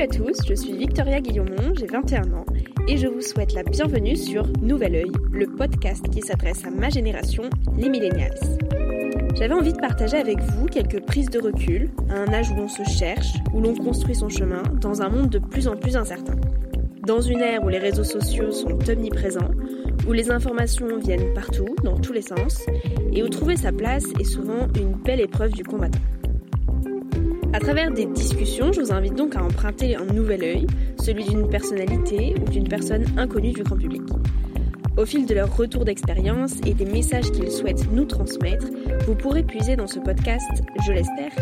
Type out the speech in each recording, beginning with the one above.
Salut à tous, je suis Victoria Guillaumont, j'ai 21 ans et je vous souhaite la bienvenue sur Nouvel Oeil, le podcast qui s'adresse à ma génération, les millennials. J'avais envie de partager avec vous quelques prises de recul, à un âge où l'on se cherche, où l'on construit son chemin, dans un monde de plus en plus incertain. Dans une ère où les réseaux sociaux sont omniprésents, où les informations viennent partout, dans tous les sens, et où trouver sa place est souvent une belle épreuve du combattant. À travers des discussions, je vous invite donc à emprunter un nouvel œil, celui d'une personnalité ou d'une personne inconnue du grand public. Au fil de leur retour d'expérience et des messages qu'ils souhaitent nous transmettre, vous pourrez puiser dans ce podcast, je l'espère,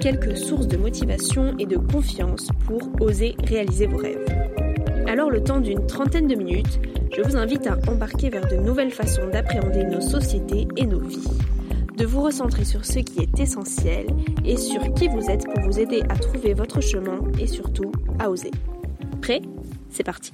quelques sources de motivation et de confiance pour oser réaliser vos rêves. Alors le temps d'une trentaine de minutes, je vous invite à embarquer vers de nouvelles façons d'appréhender nos sociétés et nos vies de vous recentrer sur ce qui est essentiel et sur qui vous êtes pour vous aider à trouver votre chemin et surtout à oser. Prêt? C'est parti.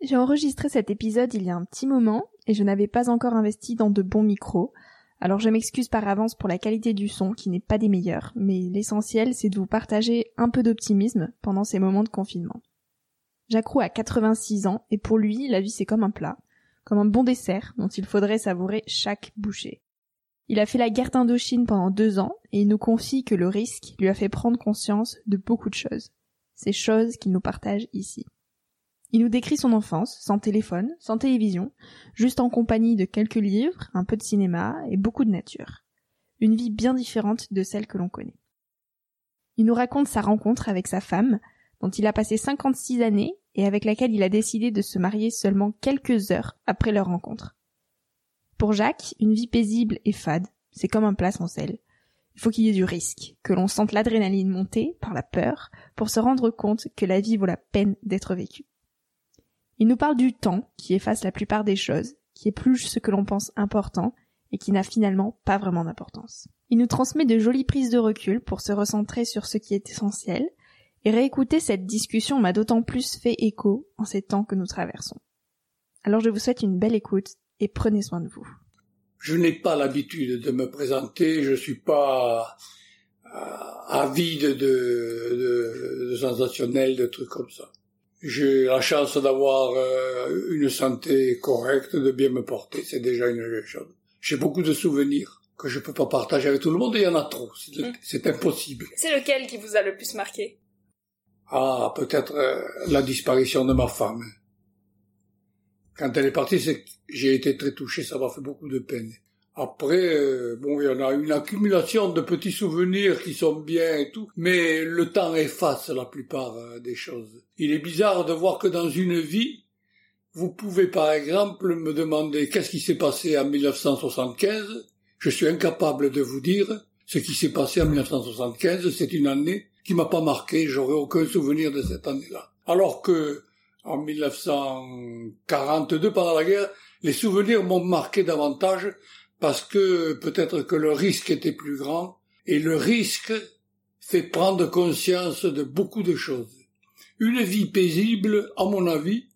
J'ai enregistré cet épisode il y a un petit moment et je n'avais pas encore investi dans de bons micros. Alors je m'excuse par avance pour la qualité du son qui n'est pas des meilleurs, mais l'essentiel c'est de vous partager un peu d'optimisme pendant ces moments de confinement. Jacrou a 86 ans et pour lui la vie c'est comme un plat, comme un bon dessert dont il faudrait savourer chaque bouchée. Il a fait la guerre d'Indochine pendant deux ans et il nous confie que le risque lui a fait prendre conscience de beaucoup de choses. Ces choses qu'il nous partage ici. Il nous décrit son enfance, sans téléphone, sans télévision, juste en compagnie de quelques livres, un peu de cinéma et beaucoup de nature. Une vie bien différente de celle que l'on connaît. Il nous raconte sa rencontre avec sa femme, dont il a passé 56 années et avec laquelle il a décidé de se marier seulement quelques heures après leur rencontre. Pour Jacques, une vie paisible et fade, c'est comme un plat sans sel. Il faut qu'il y ait du risque, que l'on sente l'adrénaline monter par la peur pour se rendre compte que la vie vaut la peine d'être vécue. Il nous parle du temps qui efface la plupart des choses, qui épluche ce que l'on pense important et qui n'a finalement pas vraiment d'importance. Il nous transmet de jolies prises de recul pour se recentrer sur ce qui est essentiel, et réécouter cette discussion m'a d'autant plus fait écho en ces temps que nous traversons. Alors je vous souhaite une belle écoute et prenez soin de vous. Je n'ai pas l'habitude de me présenter, je suis pas euh, avide de, de, de sensationnel, de trucs comme ça. J'ai la chance d'avoir euh, une santé correcte, de bien me porter, c'est déjà une chose. J'ai beaucoup de souvenirs que je peux pas partager avec tout le monde et il y en a trop, c'est mmh. impossible. C'est lequel qui vous a le plus marqué? Ah, peut-être euh, la disparition de ma femme. Quand elle est partie, j'ai été très touché, ça m'a fait beaucoup de peine. Après, euh, bon, il y en a une accumulation de petits souvenirs qui sont bien et tout, mais le temps efface la plupart euh, des choses. Il est bizarre de voir que dans une vie, vous pouvez par exemple me demander qu'est-ce qui s'est passé en 1975. Je suis incapable de vous dire ce qui s'est passé en 1975. C'est une année qui m'a pas marqué. J'aurais aucun souvenir de cette année-là. Alors que en 1942 pendant la guerre, les souvenirs m'ont marqué davantage parce que peut-être que le risque était plus grand et le risque fait prendre conscience de beaucoup de choses. Une vie paisible, à mon avis,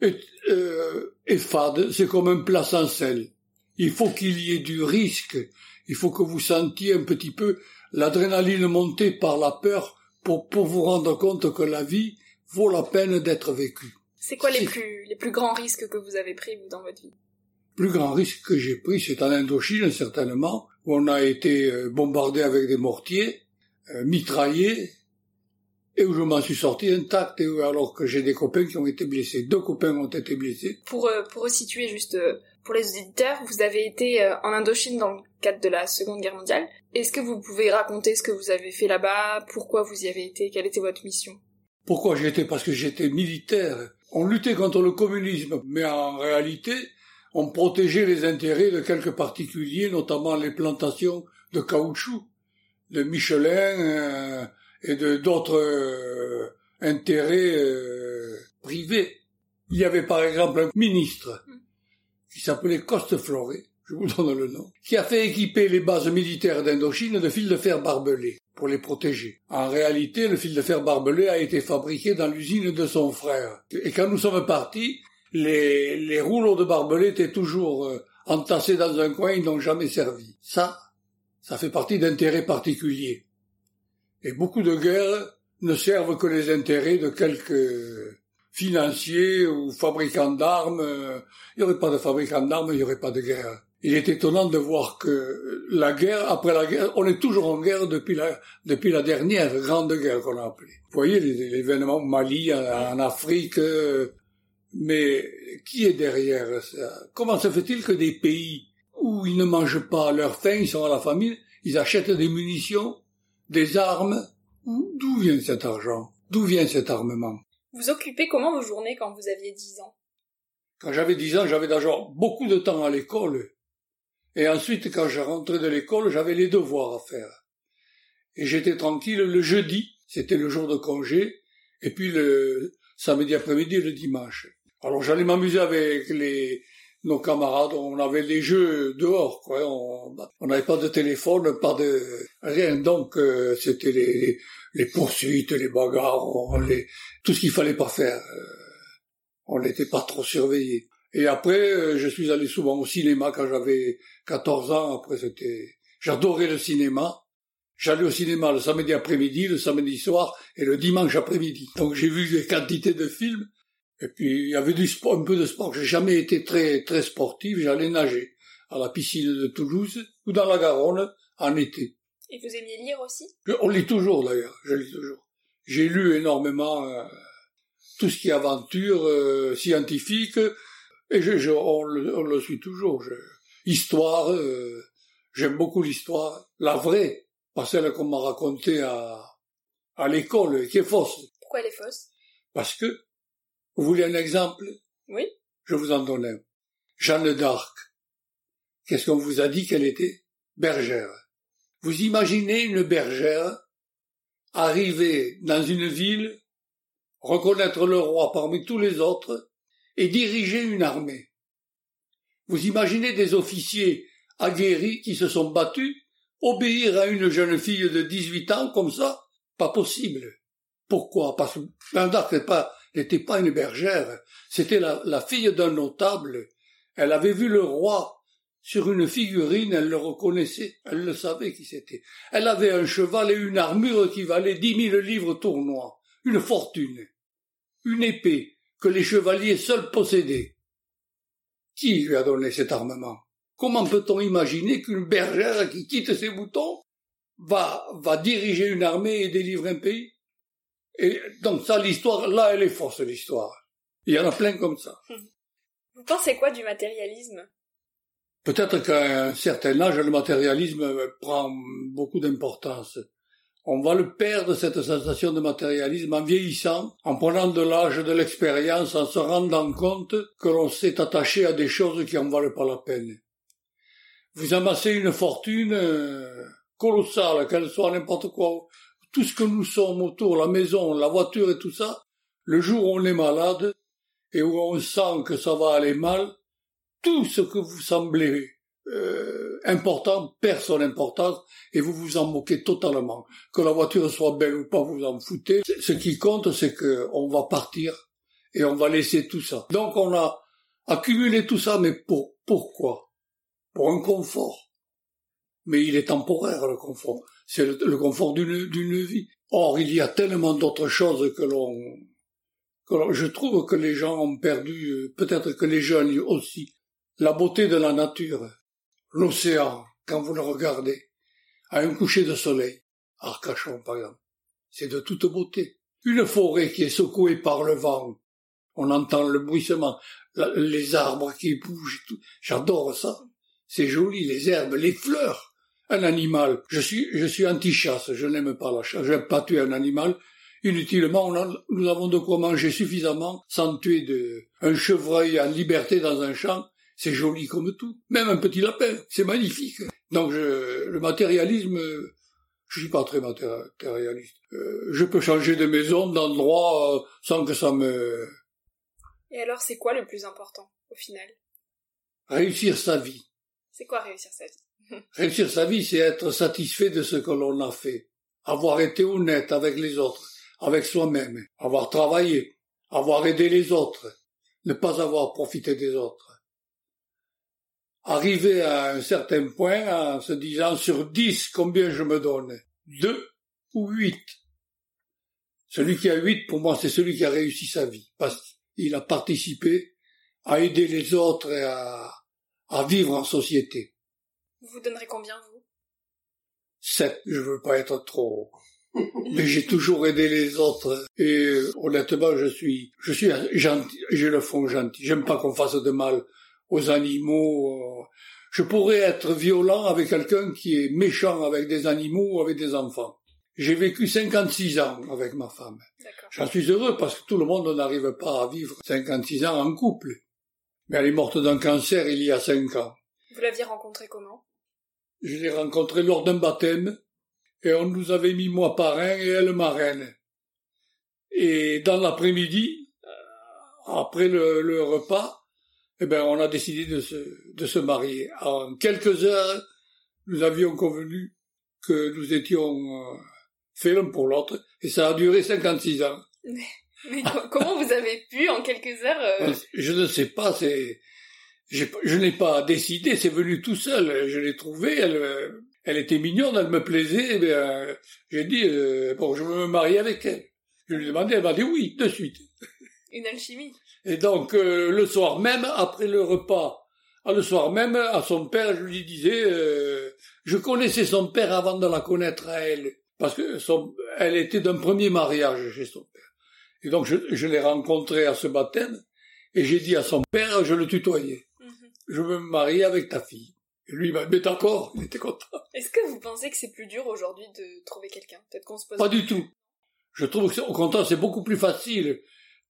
est, euh, est fade, c'est comme un plat sans sel. Il faut qu'il y ait du risque, il faut que vous sentiez un petit peu l'adrénaline monter par la peur pour, pour vous rendre compte que la vie vaut la peine d'être vécue. C'est quoi les plus, les plus grands risques que vous avez pris, vous, dans votre vie? Le plus grand risque que j'ai pris, c'est en Indochine, certainement, où on a été euh, bombardé avec des mortiers, euh, mitraillé, et où je m'en suis sorti intact, et alors que j'ai des copains qui ont été blessés. Deux copains ont été blessés. Pour, euh, pour resituer juste pour les auditeurs, vous avez été en Indochine dans le cadre de la Seconde Guerre mondiale. Est-ce que vous pouvez raconter ce que vous avez fait là-bas, pourquoi vous y avez été, quelle était votre mission? Pourquoi j'y étais Parce que j'étais militaire. On luttait contre le communisme, mais en réalité, on protégeait les intérêts de quelques particuliers, notamment les plantations de caoutchouc, de Michelin euh, et de d'autres euh, intérêts euh, privés. Il y avait par exemple un ministre qui s'appelait Costefloré, je vous donne le nom, qui a fait équiper les bases militaires d'Indochine de fils de fer barbelés pour les protéger. En réalité, le fil de fer barbelé a été fabriqué dans l'usine de son frère. Et quand nous sommes partis, les, rouleaux de barbelés étaient toujours euh, entassés dans un coin, ils n'ont jamais servi. Ça, ça fait partie d'intérêts particuliers. Et beaucoup de guerres ne servent que les intérêts de quelques financiers ou fabricants d'armes. Il n'y aurait pas de fabricants d'armes, il n'y aurait pas de guerre. Il est étonnant de voir que la guerre, après la guerre, on est toujours en guerre depuis la, depuis la dernière grande guerre qu'on a appelée. Vous voyez les, événements au Mali, en, Afrique, euh, mais qui est derrière ça? Comment se fait-il que des pays où ils ne mangent pas à leur faim, ils sont à la famille, ils achètent des munitions, des armes? D'où vient cet argent? D'où vient cet armement? Vous occupez comment vos journées quand vous aviez dix ans? Quand j'avais dix ans, j'avais d'abord beaucoup de temps à l'école. Et ensuite, quand je rentrais de l'école, j'avais les devoirs à faire. Et j'étais tranquille le jeudi, c'était le jour de congé, et puis le samedi après-midi et le dimanche. Alors j'allais m'amuser avec les nos camarades, on avait des jeux dehors, quoi. On n'avait pas de téléphone, pas de rien, donc euh, c'était les, les poursuites, les bagarres, les, tout ce qu'il fallait pas faire. Euh, on n'était pas trop surveillé. Et après, euh, je suis allé souvent au cinéma quand j'avais 14 ans. Après, c'était, j'adorais le cinéma. J'allais au cinéma le samedi après-midi, le samedi soir et le dimanche après-midi. Donc j'ai vu des quantités de films et puis il y avait du sport, un peu de sport. J'ai jamais été très très sportif. J'allais nager à la piscine de Toulouse ou dans la Garonne en été. Et vous aimiez lire aussi? On lit toujours d'ailleurs. Je lis toujours. J'ai lu énormément euh, tout ce qui est aventure euh, scientifique et je, on, le, suit toujours. histoire, euh, j'aime beaucoup l'histoire, la vraie, pas celle qu'on m'a racontée à à l'école, qui est fausse. Pourquoi elle est fausse? Parce que vous voulez un exemple? Oui. Je vous en donne un. Jeanne d'Arc. Qu'est-ce qu'on vous a dit qu'elle était Bergère? Vous imaginez une bergère arriver dans une ville, reconnaître le roi parmi tous les autres, et diriger une armée. Vous imaginez des officiers aguerris qui se sont battus, obéir à une jeune fille de 18 ans comme ça Pas possible. Pourquoi? Parce que Jeanne n'était pas une bergère, c'était la, fille d'un notable. Elle avait vu le roi sur une figurine, elle le reconnaissait, elle le savait qui c'était. Elle avait un cheval et une armure qui valait dix mille livres tournois, une fortune, une épée que les chevaliers seuls possédaient. Qui lui a donné cet armement? Comment peut-on imaginer qu'une bergère qui quitte ses boutons va, va diriger une armée et délivrer un pays? Et donc ça, l'histoire, là, elle est force, l'histoire. Il y en a plein comme ça. Vous pensez quoi du matérialisme? Peut-être qu'à un certain âge, le matérialisme prend beaucoup d'importance. On va le perdre, cette sensation de matérialisme, en vieillissant, en prenant de l'âge, de l'expérience, en se rendant compte que l'on s'est attaché à des choses qui en valent pas la peine. Vous amassez une fortune euh, colossale, qu'elle soit n'importe quoi, tout ce que nous sommes autour, la maison, la voiture et tout ça, le jour où on est malade et où on sent que ça va aller mal, tout ce que vous semblez euh, important perd son importance et vous vous en moquez totalement. Que la voiture soit belle ou pas, vous en foutez. Ce qui compte, c'est que on va partir et on va laisser tout ça. Donc on a accumulé tout ça, mais pour pourquoi? Pour un confort. Mais il est temporaire, le confort. C'est le, confort d'une, d'une vie. Or, il y a tellement d'autres choses que l'on, que je trouve que les gens ont perdu, euh, peut-être que les jeunes aussi, la beauté de la nature. L'océan, quand vous le regardez, à un coucher de soleil, Arcachon par exemple, c'est de toute beauté. Une forêt qui est secouée par le vent, on entend le bruissement, les arbres qui bougent, j'adore ça. C'est joli, les herbes, les fleurs. Un animal, je suis, je suis anti-chasse, je n'aime pas la chasse, je n'aime pas tuer un animal. Inutilement, nous avons de quoi manger suffisamment sans tuer de, un chevreuil en liberté dans un champ. C'est joli comme tout. Même un petit lapin, c'est magnifique. Donc je, le matérialisme, je suis pas très matérialiste. Euh, je peux changer de maison, d'endroit, euh, sans que ça me... Et alors, c'est quoi le plus important, au final? Réussir sa vie. C'est quoi réussir sa vie? Réussir sa vie, c'est être satisfait de ce que l'on a fait. Avoir été honnête avec les autres, avec soi-même. Avoir travaillé. Avoir aidé les autres. Ne pas avoir profité des autres arriver à un certain point en se disant sur dix combien je me donne Deux ou huit Celui qui a huit, pour moi, c'est celui qui a réussi sa vie, parce qu'il a participé à aider les autres et à, à vivre en société. Vous donnerez combien, vous? Sept, je veux pas être trop. Mais j'ai toujours aidé les autres et honnêtement, je suis, je suis gentil, j'ai le fond gentil. J'aime pas qu'on fasse de mal aux animaux. Euh, je pourrais être violent avec quelqu'un qui est méchant avec des animaux ou avec des enfants. J'ai vécu 56 ans avec ma femme. J'en suis heureux parce que tout le monde n'arrive pas à vivre 56 ans en couple. Mais elle est morte d'un cancer il y a 5 ans. Vous l'aviez rencontrée comment? Je l'ai rencontrée lors d'un baptême et on nous avait mis moi parrain et elle marraine. Et dans l'après-midi, euh, après le repas, eh ben, on a décidé de se, de se marier. En quelques heures, nous avions convenu que nous étions euh, faits l'un pour l'autre, et ça a duré 56 ans. Mais, comment vous avez pu en quelques heures euh, Je ne sais pas, c'est, je n'ai pas décidé, c'est venu tout seul. Je l'ai trouvée, elle, elle était mignonne, elle me plaisait. Eh j'ai dit bon, je veux me marier avec elle. Je lui ai demandé, elle m'a dit oui, de suite. Une alchimie. Et donc, euh, le soir même, après le repas, ah, le soir même, à son père, je lui disais, euh, je connaissais son père avant de la connaître à elle, parce que son, elle était d'un premier mariage chez son père. Et donc, je, je l'ai rencontré à ce baptême, et j'ai dit à son père, je le tutoyais, mhm. je veux me marier avec ta fille. Et lui, m'a dit, d'accord, il était content. Est-ce que vous pensez que c'est plus dur aujourd'hui de trouver quelqu'un? Peut-être qu'on se pose... Pas du tout. Je trouve que, au contraire, c'est beaucoup plus facile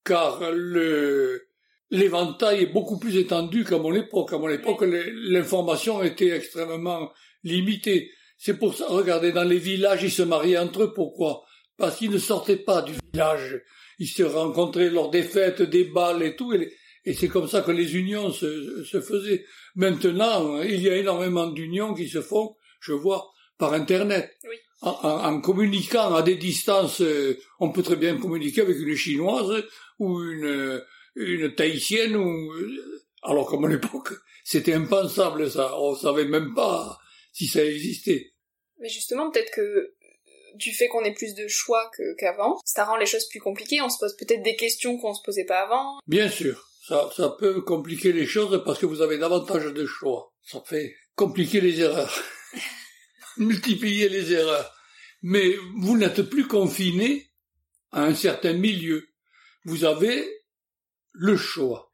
car le l'éventail est beaucoup plus étendu qu'à mon époque. À mon époque, l'information était extrêmement limitée. C'est pour ça, regardez, dans les villages, ils se mariaient entre eux. Pourquoi? Parce qu'ils ne sortaient pas du village. Ils se rencontraient lors des fêtes, des balles et tout. Et, c'est comme ça que les unions se, se faisaient. Maintenant, il y a énormément d'unions qui se font, je vois, par Internet. Oui en, communiquant à des distances, euh, on peut très bien communiquer avec une chinoise ou une, une tahitienne ou, euh, alors qu'à mon époque, c'était impensable ça. On savait même pas si ça existait. Mais justement, peut-être que du fait qu'on ait plus de choix qu'avant, ça rend les choses plus compliquées. On se pose peut-être des questions qu'on se posait pas avant. Bien sûr, ça, ça peut compliquer les choses parce que vous avez davantage de choix. Ça fait compliquer les erreurs. multiplier les erreurs. Mais vous n'êtes plus confiné à un certain milieu. Vous avez le choix.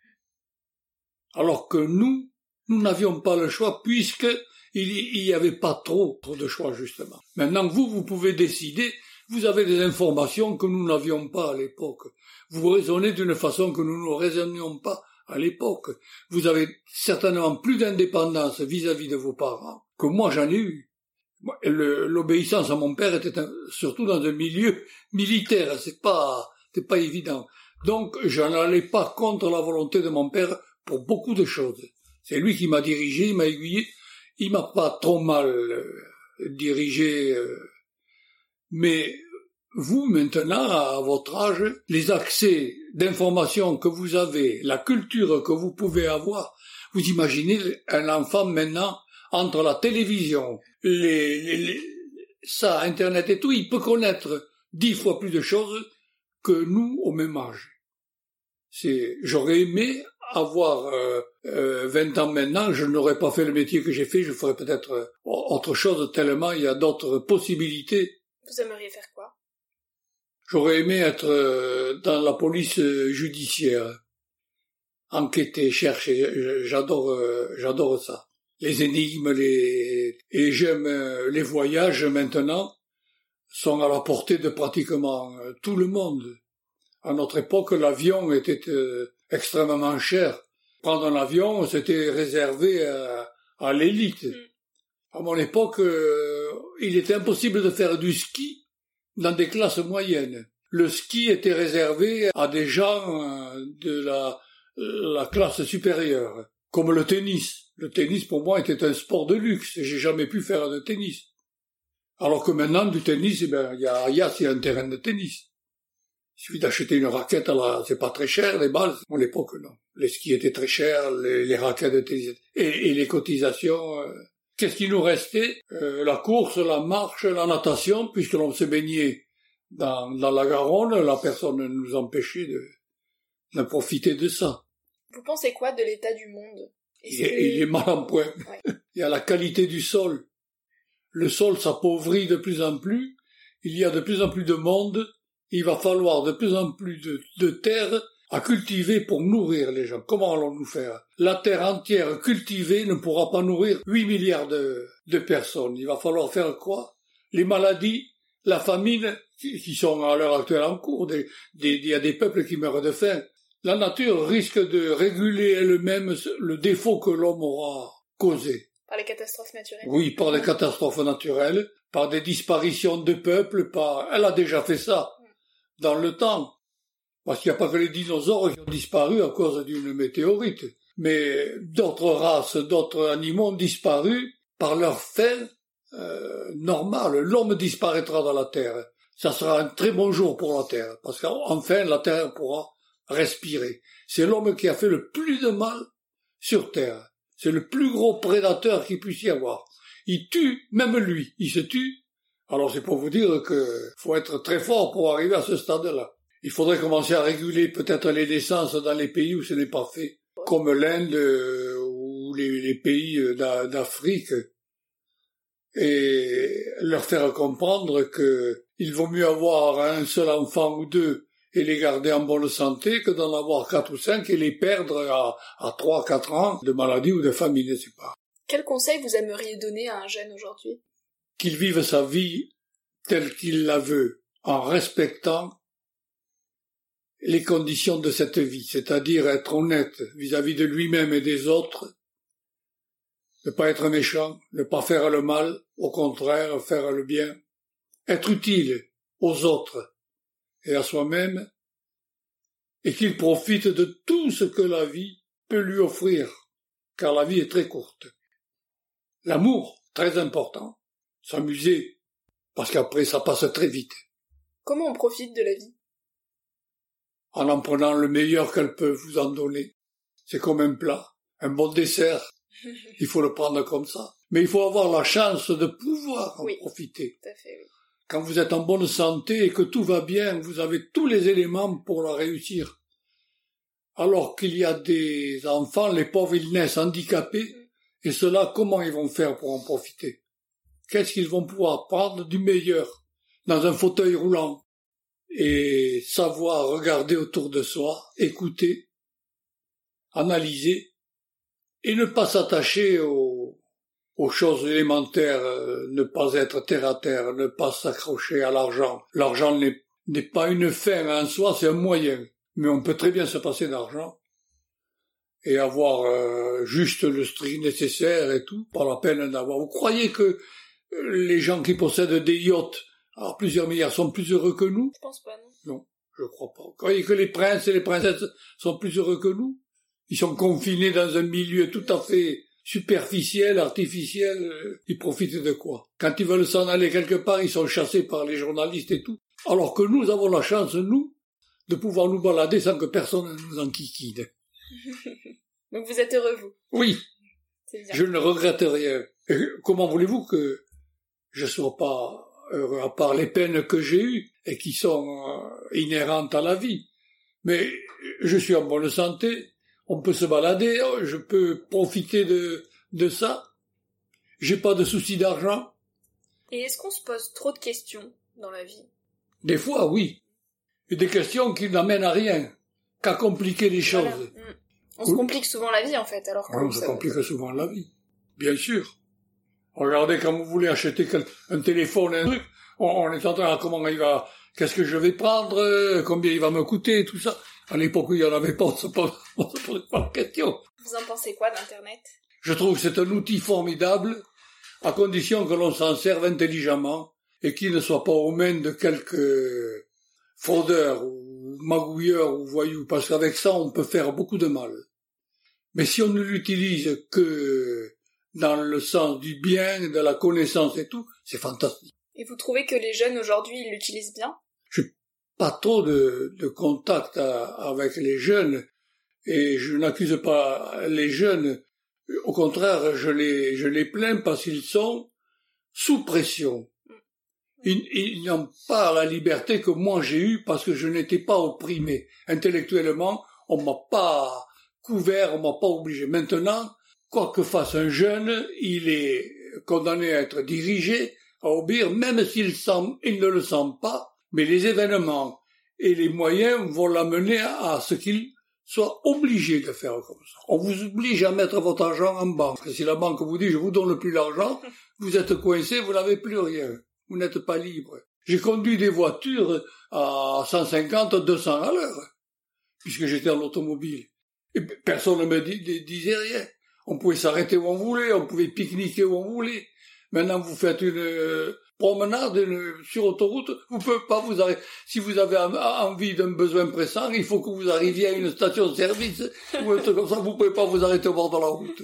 Alors que nous, nous n'avions pas le choix puisque il n'y avait pas trop, trop de choix justement. Maintenant vous, vous pouvez décider, vous avez des informations que nous n'avions pas à l'époque. Vous raisonnez d'une façon que nous ne raisonnions pas à l'époque. Vous avez certainement plus d'indépendance vis-à-vis de vos parents que moi j'en ai eu. L'obéissance à mon père était surtout dans un milieu militaire, c'est pas, c'est pas évident. Donc, je n'allais pas contre la volonté de mon père pour beaucoup de choses. C'est lui qui m'a dirigé, il m'a aiguillé. Il m'a pas trop mal euh, dirigé, euh, mais vous, maintenant, à votre âge, les accès d'informations que vous avez, la culture que vous pouvez avoir, vous imaginez un enfant maintenant entre la télévision, les, les, ça, Internet et tout, il peut connaître dix fois plus de choses que nous au même âge. C'est, j'aurais aimé avoir euh, euh, 20 ans maintenant, je n'aurais pas fait le métier que j'ai fait, je ferais peut-être euh, autre chose tellement il y a d'autres possibilités. Vous aimeriez faire quoi? J'aurais aimé être euh, dans la police judiciaire, enquêter, chercher. J'adore, j'adore ça. Les énigmes, les et j'aime les voyages maintenant sont à la portée de pratiquement tout le monde. À notre époque, l'avion était extrêmement cher. Prendre un avion, c'était réservé à, à l'élite. Mm. À mon époque, euh, il était impossible de faire du ski dans des classes moyennes. Le ski était réservé à des gens euh, de la, la classe supérieure, comme le tennis. Le tennis, pour moi, était un sport de luxe. J'ai jamais pu faire de tennis. Alors que maintenant, du tennis, eh ben, il y a, il y a, il y a un terrain de tennis. Il suffit d'acheter une raquette, alors c'est pas très cher, les balles. À l'époque, non. Les skis étaient très chers, les, les raquettes étaient... Et, et les cotisations... Euh, Qu'est-ce qui nous restait? Euh, La course, la marche, la natation, puisque l'on se baignait dans, dans la Garonne, la personne ne nous empêchait de, de profiter de ça. Vous pensez quoi de l'état du monde? Il est, il est, mal en point. Ouais. Il y a la qualité du sol. Le sol s'appauvrit de plus en plus. Il y a de plus en plus de monde il va falloir de plus en plus de, de, terre à cultiver pour nourrir les gens. Comment allons-nous faire? La terre entière cultivée ne pourra pas nourrir 8 milliards de, personnes. Il va falloir faire quoi? Les maladies, la famine, qui sont à l'heure actuelle en cours, il y a des peuples qui meurent de faim. La nature risque de réguler elle-même le défaut que l'homme aura causé. Par les catastrophes naturelles Oui, par les catastrophes naturelles, par des disparitions de peuples, par... Elle a déjà fait ça dans le temps. Parce qu'il n'y a pas que les dinosaures qui ont disparu à cause d'une météorite. Mais d'autres races, d'autres animaux ont disparu par leur fin euh, normale. L'homme disparaîtra dans la Terre. Ça sera un très bon jour pour la Terre. Parce qu'enfin, la Terre pourra respirer. C'est l'homme qui a fait le plus de mal sur Terre. C'est le plus gros prédateur qu'il puisse y avoir. Il tue, même lui, il se tue alors c'est pour vous dire que faut être très fort pour arriver à ce stade-là. Il faudrait commencer à réguler peut-être les naissances dans les pays où ce n'est pas fait, comme l'Inde ou les, pays d'Afrique, et leur faire comprendre que il vaut mieux avoir un seul enfant ou deux et les garder en bonne santé que d'en avoir quatre ou cinq et les perdre à, à trois, quatre ans de maladie ou de famine, je sais pas? Quel conseil vous aimeriez donner à un jeune aujourd'hui? Qu'il vive sa vie telle qu'il la veut, en respectant les conditions de cette vie, c'est-à-dire être honnête vis-à-vis de lui-même et des autres, ne pas être méchant, ne pas faire le mal, au contraire faire le bien, être utile aux autres et à soi-même, et qu'il profite de tout ce que la vie peut lui offrir, car la vie est très courte. L'amour, très important, s'amuser, parce qu'après ça passe très vite. Comment on profite de la vie? En en prenant le meilleur qu'elle peut vous en donner. C'est comme un plat, un bon dessert. il faut le prendre comme ça. Mais il faut avoir la chance de pouvoir en oui, profiter. Tout à fait, oui. Quand vous êtes en bonne santé et que tout va bien, vous avez tous les éléments pour la réussir. Alors qu'il y a des enfants, les pauvres, ils naissent handicapés, et ceux-là, comment ils vont faire pour en profiter? Qu'est-ce qu'ils vont pouvoir prendre du meilleur dans un fauteuil roulant et savoir regarder autour de soi, écouter, analyser et ne pas s'attacher aux, aux, choses élémentaires, euh, ne pas être terre à terre, ne pas s'accrocher à l'argent. L'argent n'est pas une fin en soi, c'est un moyen. Mais on peut très bien se passer d'argent et avoir euh, juste le strict nécessaire et tout, pas la peine d'avoir. Vous croyez que les gens qui possèdent des yachts, alors plusieurs milliards, sont plus heureux que nous? Je pense pas, non. Non, je crois pas. Vous croyez que les princes et les princesses sont plus heureux que nous? Ils sont confinés dans un milieu tout à fait superficiel, artificiel. Ils profitent de quoi? Quand ils veulent s'en aller quelque part, ils sont chassés par les journalistes et tout. Alors que nous avons la chance, nous, de pouvoir nous balader sans que personne ne nous enquiquine. Donc vous êtes heureux, vous? Oui. Je ne regrette rien. Et comment voulez-vous que je sois pas heureux à part les peines que j'ai eues et qui sont euh, inhérentes à la vie? Mais je suis en bonne santé, on peut se balader, je peux profiter de, de ça. J'ai pas de soucis d'argent. Et est-ce qu'on se pose trop de questions dans la vie? Des fois, oui. Et des questions qui n'amènent à rien, qu'à compliquer les choses. Mm. On se complique souvent la vie, en fait, alors que On se complique souvent la vie. Bien sûr. Regardez, quand vous voulez acheter un téléphone, un truc, on, est en train de comment il va, qu'est-ce que je vais prendre, euh, combien il va me coûter, tout ça. À l'époque où il n'y en avait pas, posait pas la question. Vous en pensez quoi d'Internet? Je trouve que c'est un outil formidable, à condition que l'on s'en serve intelligemment et qu'il ne soit pas aux mains de quelques fraudeurs ou magouilleurs ou voyous, parce qu'avec ça, on peut faire beaucoup de mal. Mais si on ne l'utilise que dans le sens du bien, de la connaissance et tout, c'est fantastique. Et vous trouvez que les jeunes aujourd'hui, ils l'utilisent bien? Pas trop de, contact avec les jeunes, et je n'accuse pas les jeunes. Au contraire, je les, plains parce qu'ils sont sous pression. Ils, n'ont pas la liberté que moi j'ai eue parce que je n'étais pas opprimé. Intellectuellement, on m'a pas couvert, on m'a pas obligé. Maintenant, quoi que fasse un jeune, il est condamné à être dirigé, à obéir, même s'il ne le sent pas, mais les événements et les moyens vont l'amener à, ce qu'il soit obligé de faire comme ça. On vous oblige à mettre votre argent en banque. Si la banque vous dit je vous donne plus l'argent, vous êtes coincé, vous n'avez plus rien. Vous n'êtes pas libre. J'ai conduit des voitures à 150, 200 à l'heure, puisque j'étais en automobile. Et personne ne me dis- dis- disait rien. On pouvait s'arrêter où on voulait, on pouvait pique-niquer où on voulait. Maintenant, vous faites une euh, promenade sur autoroute, vous pouvez pas vous arrêter. Si vous avez en- envie d'un besoin pressant, il faut que vous arriviez à une station-service ou un truc comme ça, vous pouvez pas vous arrêter au bord de la route.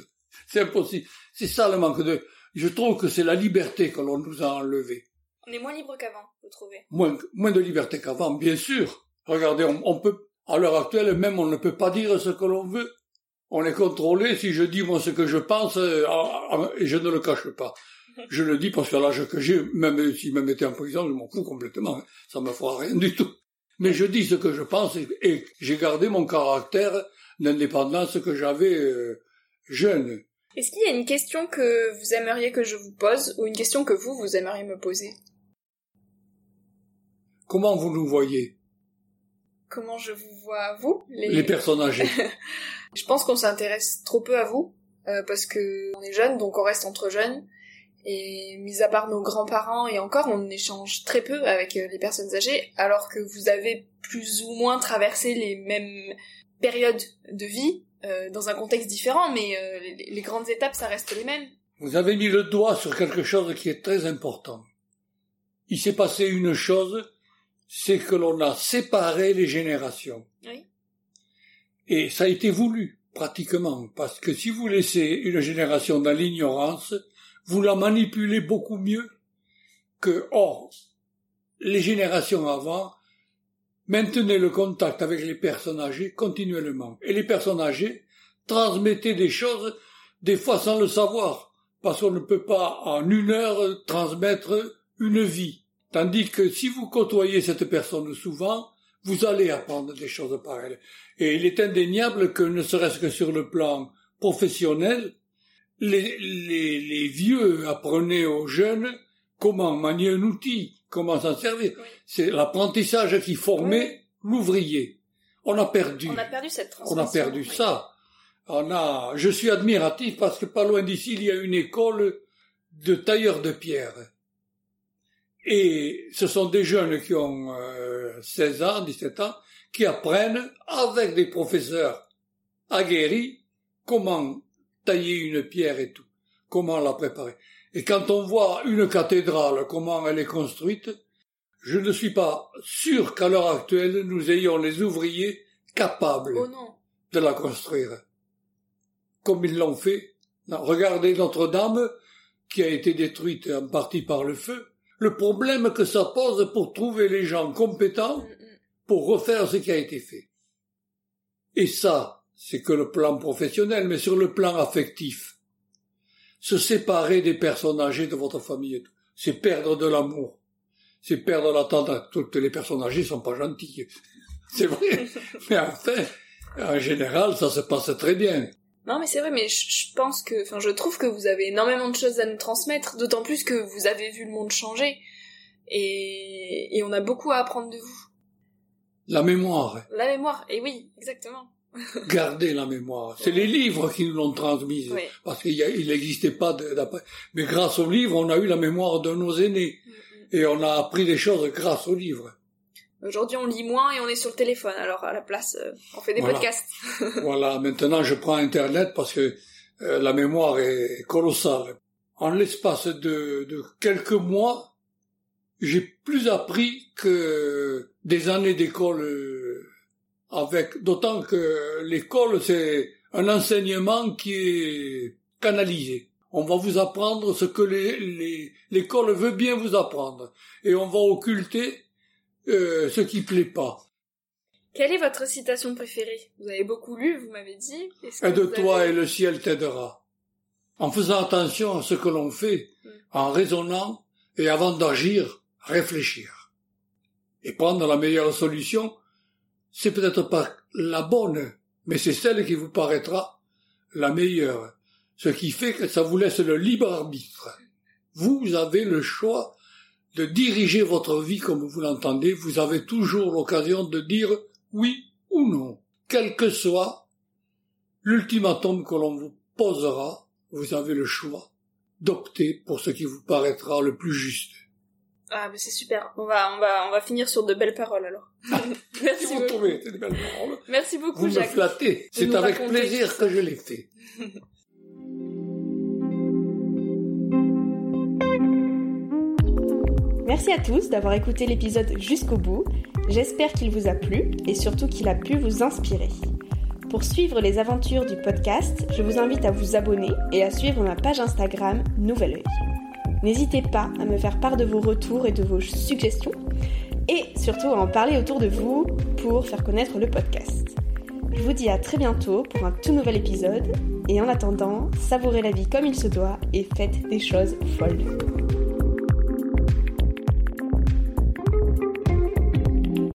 C'est impossible. C'est ça le manque de... Je trouve que c'est la liberté que l'on nous a enlevée. On est moins libre qu'avant, vous trouvez? Moins, moins de liberté qu'avant, bien sûr. Regardez, on, on peut, à l'heure actuelle, même on ne peut pas dire ce que l'on veut. On est contrôlé. Si je dis moi ce que je pense, euh, et je ne le cache pas. Je le dis parce qu'à l'âge que j'ai, même si même été en prison, je m'en fous complètement. hein. Ça me fera rien du tout. Mais je dis ce que je pense et, et j'ai gardé mon caractère d'indépendance que j'avais euh, jeune. Est-ce qu'il y a une question que vous aimeriez que je vous pose ou une question que vous, vous aimeriez me poser? Comment vous nous voyez, Comment je vous vois, vous? Les personnes âgées Je pense qu'on s'intéresse trop peu à vous, euh, parce que on est jeunes, donc on reste entre jeunes. Et mis à part nos grands-parents et encore, on échange très peu avec euh, les personnes âgées, alors que vous avez plus ou moins traversé les mêmes périodes de vie, euh, dans un contexte différent, mais euh, les, les grandes étapes, ça reste les mêmes. Vous avez mis le doigt sur quelque chose qui est très important. Il s'est passé une chose, c'est que l'on a séparé les générations. Oui. Et ça a été voulu, pratiquement, parce que si vous laissez une génération dans l'ignorance, vous la manipulez beaucoup mieux que, or, les générations avant maintenaient le contact avec les personnes âgées continuellement. Et les personnes âgées transmettaient des choses, des fois sans le savoir, parce qu'on ne peut pas en une heure transmettre une vie. Tandis que si vous côtoyez cette personne souvent, vous allez apprendre des choses par elle. Et il est indéniable que, ne serait-ce que sur le plan professionnel, les, les, les vieux apprenaient aux jeunes comment manier un outil, comment s'en servir. C'est l'apprentissage qui formait l'ouvrier. On a perdu. On a perdu cette On transmission. a perdu oui. ça. On a, je suis admiratif parce que pas loin d'ici, il y a une école de tailleurs de pierre. Et ce sont des jeunes qui ont euh, 16 ans, 17 ans, qui apprennent avec des professeurs aguerris comment tailler une pierre et tout, comment la préparer? Et quand on voit une cathédrale, comment elle est construite, je ne suis pas sûr qu'à l'heure actuelle, nous ayons les ouvriers capables Oh de la construire. Comme ils l'ont fait. Regardez Notre-Dame, qui a été détruite en partie par le feu. Le problème que ça pose pour trouver les gens compétents Mm, mm. pour refaire ce qui a été fait. Et ça, c'est que le plan professionnel, mais sur le plan affectif. se séparer des personnes âgées de votre famille. C'est perdre de l'amour. C'est perdre la tendresse. Toutes les personnes âgées sont pas gentilles. C'est vrai. mais enfin, en général, ça se passe très bien. Non, mais c'est vrai, mais je, pense que, enfin, je trouve que vous avez énormément de choses à nous transmettre, d'autant plus que vous avez vu le monde changer, et, et on a beaucoup à apprendre de vous. La mémoire. La mémoire, et oui, exactement. Garder la mémoire. C'est les livres qui nous l'ont transmise, parce qu'il n'existait pas d'après. Mais grâce aux livres, on a eu la mémoire de nos aînés, mm, mm. et on a appris des choses grâce aux livres. Aujourd'hui, on lit moins et on est sur le téléphone. Alors à la place, euh, on fait des podcasts. voilà. Maintenant, je prends Internet parce que euh, la mémoire est colossale. En l'espace de, de quelques mois, j'ai plus appris que des années d'école euh, avec. D'autant que l'école, c'est un enseignement qui est canalisé. On va vous apprendre ce que l'école les, veut bien vous apprendre. Et on va occulter euh, ce qui plaît pas. Quelle est votre citation préférée? Vous avez beaucoup lu, vous m'avez dit. Aide-toi et le ciel t'aidera. En faisant attention à ce que l'on fait, hmm. en raisonnant et avant d'agir, réfléchir. Et prendre la meilleure solution, c'est peut-être pas la bonne, mais c'est celle qui vous paraîtra la meilleure. Ce qui fait que ça vous laisse le libre arbitre. Vous avez le choix de diriger votre vie comme vous l'entendez, vous avez toujours l'occasion de dire oui ou non. Quel que soit l'ultimatum que l'on vous posera, vous avez le choix d'opter pour ce qui vous paraîtra le plus juste. Ah, mais c'est super. On va, on va, on va finir sur de belles paroles alors. Merci vous beaucoup. De belles paroles. Merci beaucoup, Vous me flattez. C'est avec plaisir que je l'ai fait. Merci à tous d'avoir écouté l'épisode jusqu'au bout. J'espère qu'il vous a plu et surtout qu'il a pu vous inspirer. Pour suivre les aventures du podcast, je vous invite à vous abonner et à suivre ma page Instagram Nouvel Oeil. N'hésitez pas à me faire part de vos retours et de vos suggestions et surtout à en parler autour de vous pour faire connaître le podcast. Je vous dis à très bientôt pour un tout nouvel épisode et en attendant, savourez la vie comme il se doit et faites des choses folles.